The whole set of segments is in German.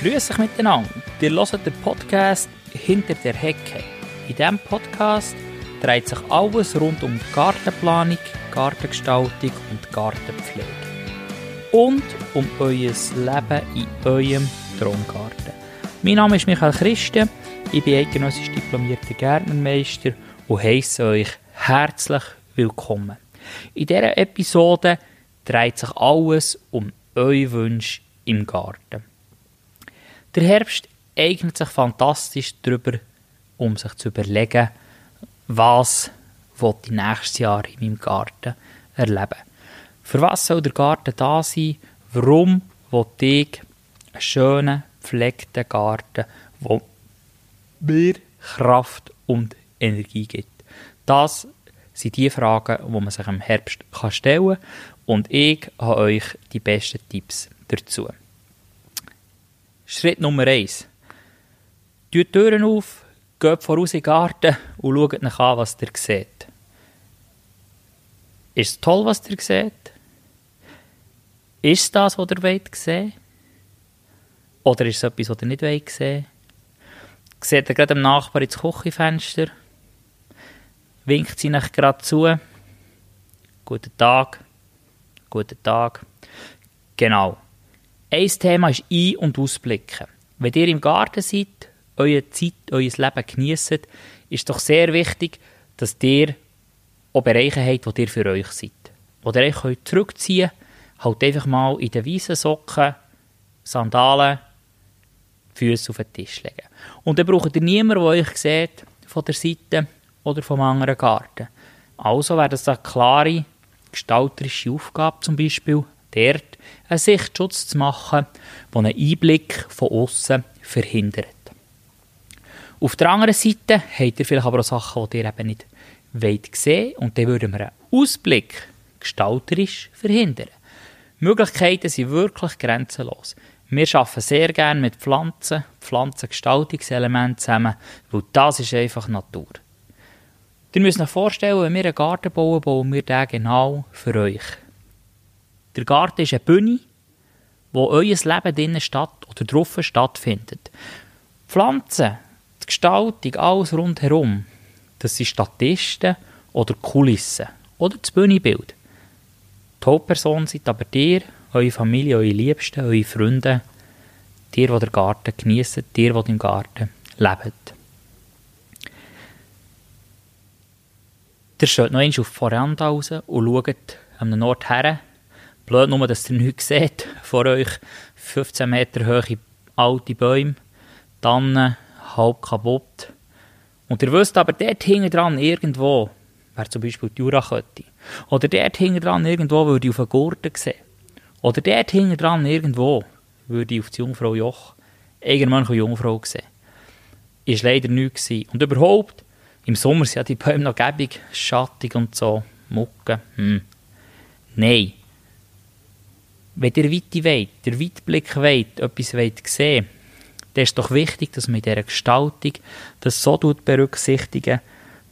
Grüß euch miteinander. Ihr hört den Podcast «Hinter der Hecke». In diesem Podcast dreht sich alles rund um Gartenplanung, Gartengestaltung und Gartenpflege. Und um euer Leben in eurem Traumgarten. Mein Name ist Michael Christen, ich bin eidgenössisch diplomierter Gärtnermeister und heiße euch herzlich willkommen. In dieser Episode dreht sich alles um eure Wünsche im Garten. Der Herbst eignet sich fantastisch darüber, um sich zu überlegen, was ich nächstes Jahr in meinem Garten erleben. Für was soll der Garten da sein? Warum will ich einen schönen, gepflegten Garten, der mir Kraft und Energie gibt? Das sind die Fragen, die man sich im Herbst stellen kann. Und ich habe euch die besten Tipps dazu. Schritt Nummer 1. Tut die Türen auf, geht voraus in den Garten und schaut nach an, was ihr seht. Ist es toll, was ihr seht? Ist das, was ihr wollt sehen? Oder ist es etwas, was ihr nicht wollt sehen? Seht ihr gerade dem Nachbar ins Küchenfenster? Winkt sie euch gerade zu? Guten Tag. Guten Tag. Genau. Ein Thema ist Ein- und Ausblicken. Wenn ihr im Garten seid, eure Zeit, euer Leben genießt, ist doch sehr wichtig, dass ihr auch Bereiche habt, wo ihr für euch seid. Wo ihr euch zurückziehen könnt, halt einfach mal in den weißen Socken, Sandalen, Füße auf den Tisch legen. Und dann braucht ihr niemanden, der euch sieht, von der Seite oder vom anderen Garten. Also wäre das eine klare gestalterische Aufgabe zum Beispiel, dort einen Sichtschutz zu machen, der einen Einblick von außen verhindert. Auf der anderen Seite habt ihr vielleicht aber auch Sachen, die ihr eben nicht wollt sehen und dann würden wir einen Ausblick gestalterisch verhindern. Möglichkeiten sind wirklich grenzenlos. Wir arbeiten sehr gerne mit Pflanzen, Pflanzengestaltungselementen zusammen, weil das ist einfach Natur. Ihr müsst euch vorstellen, wenn wir einen Garten bauen, bauen wir den genau für euch. Der Garten ist eine Bühne, wo euer Leben drinnen statt oder drauf stattfindet. Pflanzen, die Gestaltung, alles rundherum, das sind Statisten oder Kulissen oder das Bühnenbild. Die Hauptperson seid aber ihr, eure Familie, eure Liebsten, eure Freunde, die, die den Garten genießen, die, die im Garten leben. Ihr steht noch einmal auf die Veranda raus und schaut an einem Ort her, Blöd nur, dass ihr nichts seht. Vor euch 15 Meter hohe alte Bäume, Tannen, halb kaputt. Und ihr wisst aber, dort hinten dran irgendwo wäre zum Beispiel die Jurakette. Oder dort hinten dran irgendwo würde ich auf einen Gurten sehen. Oder dort hinten dran irgendwo würde ich auf die Jungfrau Joch irgendwann eine Jungfrau sehen. Ist leider nichts gewesen. Und überhaupt, im Sommer sind ja die Bäume noch gäbig, schattig und so, Mucke. Hm. Nein, wenn ihr Weite wollt, der Weitblick wollt, etwas wollt sehen dann ist doch wichtig, dass man in dieser Gestaltung das so berücksichtigen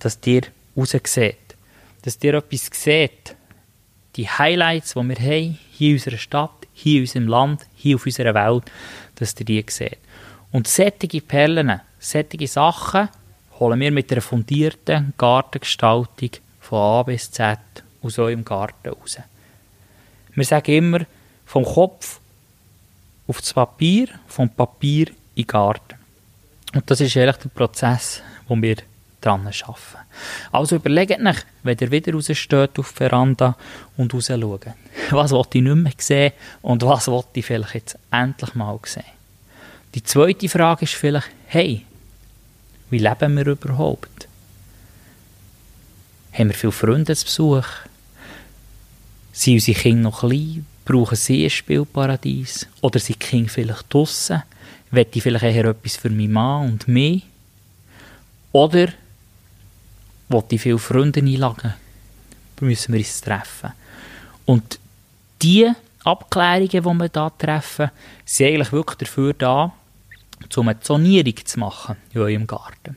dass ihr rausseht. Dass ihr etwas seht, die Highlights, die wir haben, hier in unserer Stadt, hier in unserem Land, hier auf unserer Welt, dass ihr die seht. Und sättige Perlen, sättige Sachen holen wir mit einer fundierten Gartengestaltung von A bis Z aus eurem Garten raus. Wir sagen immer, vom Kopf auf das Papier, vom Papier in den Garten. Und das ist eigentlich der Prozess, wo wir dran arbeiten. Also überlegt euch, wenn ihr wieder raussteht auf die Veranda und raus schaut, was wollt ich nicht mehr sehen und was wollt ich vielleicht jetzt endlich mal sehen. Die zweite Frage ist vielleicht, hey, wie leben wir überhaupt? Haben wir viele Freunde zu Besuch? Sind unsere Kinder noch klein? Brauchen sie ein Spielparadies? Oder sind die Kinder vielleicht draussen? Wollte ich vielleicht eher etwas für meinen Mann und mich? Oder wollte ich viele Freunde einladen? Müssen wir uns treffen? Und die Abklärungen, die wir hier treffen, sind eigentlich wirklich dafür da, um eine Zonierung zu machen in eurem Garten.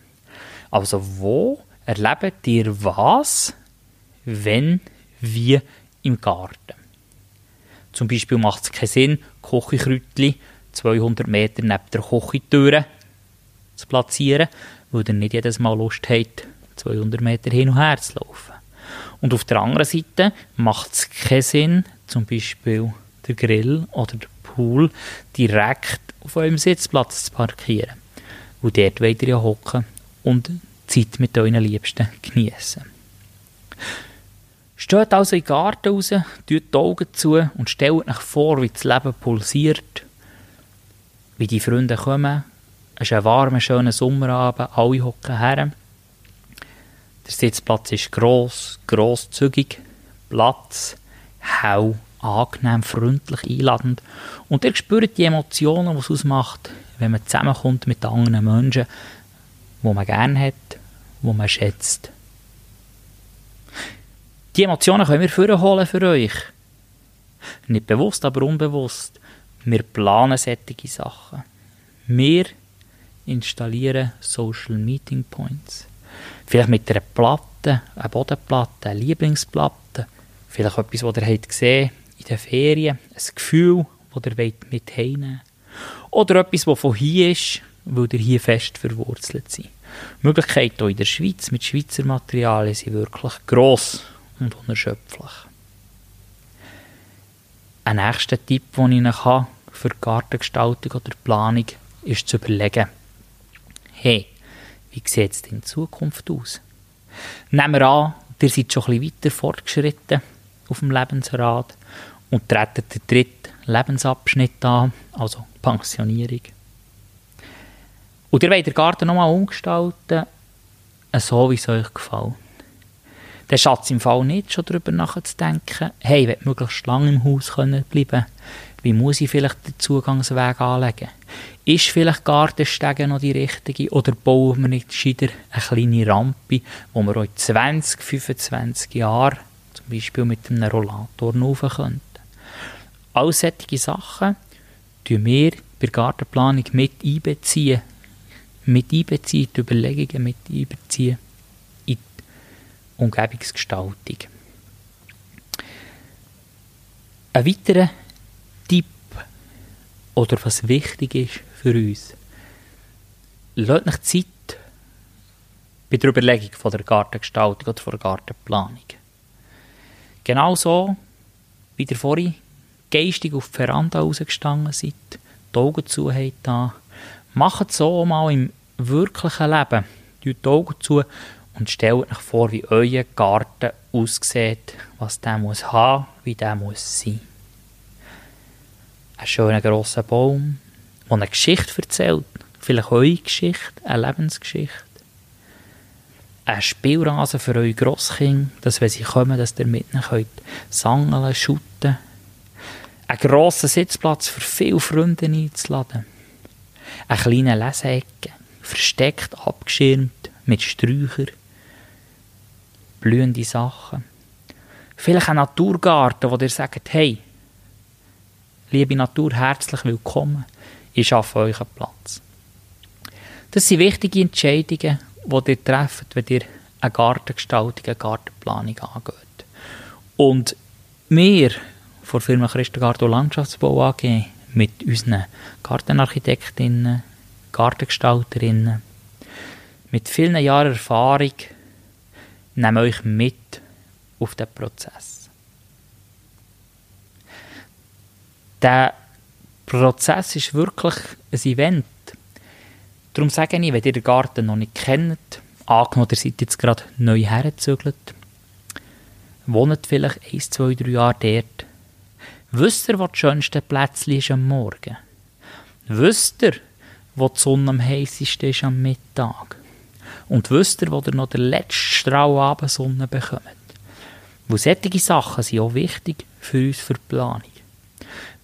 Also wo erlebt ihr was, wenn, wie im Garten? Zum Beispiel macht es keinen Sinn, Kochkräutchen 200 Meter neben der Küchentüre zu platzieren, weil ihr nicht jedes Mal Lust habt, 200 Meter hin und her zu laufen. Und auf der anderen Seite macht es keinen Sinn, zum Beispiel der Grill oder der Pool direkt auf eurem Sitzplatz zu parkieren. Und dort wollt ihr ja hocken und Zeit mit euren Liebsten genießen. Steht also in den Garten raus, tut die Augen zu und stellt euch vor, wie das Leben pulsiert, wie die Freunde kommen. Es ist ein warmer, schöner Sommerabend, alle hocken her. Der Sitzplatz ist gross, grosszügig, Platz, hell, angenehm, freundlich, einladend. Und ihr spürt die Emotionen, die es ausmacht, wenn man zusammenkommt mit anderen Menschen, die man gerne hat, die man schätzt. Die Emotionen können wir vorholen für euch. Nicht bewusst, aber unbewusst. Wir planen solche Sachen. Wir installieren Social Meeting Points. Vielleicht mit einer Platte, einer Bodenplatte, einer Lieblingsplatte. Vielleicht etwas, was ihr gesehen in den Ferien. Ein Gefühl, das ihr mit heimnehmen Oder etwas, das von hier ist, weil ihr hier fest verwurzelt seid. Möglichkeiten in der Schweiz mit Schweizer Materialien sind wirklich gross und unerschöpflich. Ein nächster Tipp, den ich habe für Gartengestaltung oder Planung, ist zu überlegen, hey, wie sieht es in Zukunft aus? Nehmen wir an, ihr seid schon ein bisschen weiter fortgeschritten auf dem Lebensrad und treten den dritten Lebensabschnitt an, also Pensionierung. Und ihr wollt den Garten nochmal umgestalten, so wie es euch gefällt. Dann schatz im Fall nicht schon darüber nachzudenken, hey, ich will möglichst lange im Haus bleiben können. Wie muss ich vielleicht den Zugangsweg anlegen? Ist vielleicht Gartenstege noch die richtige oder bauen wir nicht gescheiter eine kleine Rampe, wo wir auch 20, 25 Jahre zum Beispiel mit einem Rollator rauf könnten? All solche Sachen tun wir bei der Gartenplanung mit einbeziehen. Mit einbeziehen, die Überlegungen mit einbeziehen Umgebungsgestaltung. Ein weiterer Tipp oder was wichtig ist für uns, lasst euch Zeit bei der Überlegung von der Gartengestaltung oder von der Gartenplanung. Genauso wie ihr vorhin geistig auf die Veranda rausgestanden seid, die Augen zu habt, macht so mal im wirklichen Leben. Die Augen zu und stellt euch vor, wie euer Garten aussieht, was der muss haben, wie der muss sein. Ein schöner grosser Baum, der eine Geschichte erzählt, vielleicht eure Geschichte, eine Lebensgeschichte. Ein Spielrasen für eure Grosskinder, dass wenn sie kommen, dass ihr mit ihnen könnt sangeln, schutten, einen grossen Sitzplatz für viele Freunde einzuladen. Eine kleine Leseecke, versteckt, abgeschirmt, mit Sträuchern. Blühende Sachen. Vielleicht ein Naturgarten, wo ihr sagt, hey, liebe Natur, herzlich willkommen, ich schaffe euch einen Platz. Das sind wichtige Entscheidungen, die ihr trefft, wenn ihr eine Gartengestaltung, eine Gartenplanung angeht. Und wir von der Firma Christengarten Landschaftsbau AG mit unseren Gartenarchitektinnen, Gartengestalterinnen, mit vielen Jahren Erfahrung nehmen euch mit auf den Prozess. Der Prozess ist wirklich ein Event. Darum sage ich, wenn ihr den Garten noch nicht kennt, angenommen, ihr seid jetzt gerade neu hergezügelt, wohnt vielleicht ein, zwei, drei Jahre dort, Wisst ihr, wo das schönste Plätzchen ist am Morgen? Wisst ihr, wo die Sonne am heißesten ist am Mittag? Und wisst ihr, wo ihr noch den letzten Strahl Abendsonne bekommt? Weil solche Sachen sind auch wichtig für uns für die Planung.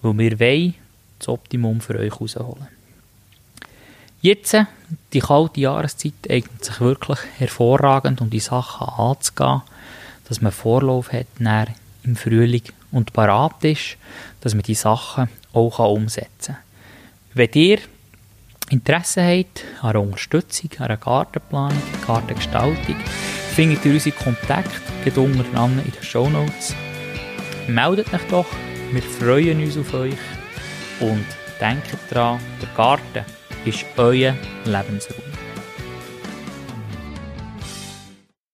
Weil wir wollen das Optimum für euch herausholen. Jetzt, die kalte Jahreszeit, eignet sich wirklich hervorragend, um die Sachen anzugehen, dass man Vorlauf hat, im Frühling und parat ist, dass man die Sachen auch umsetzen kann. Wenn ihr Interesse habt an einer Unterstützung, an einer Gartenplanung, Gartengestaltung, findet ihr unsere Kontakte unten in den Show Notes. Meldet euch doch, wir freuen uns auf euch und denkt dran, der Garten ist euer Lebensraum.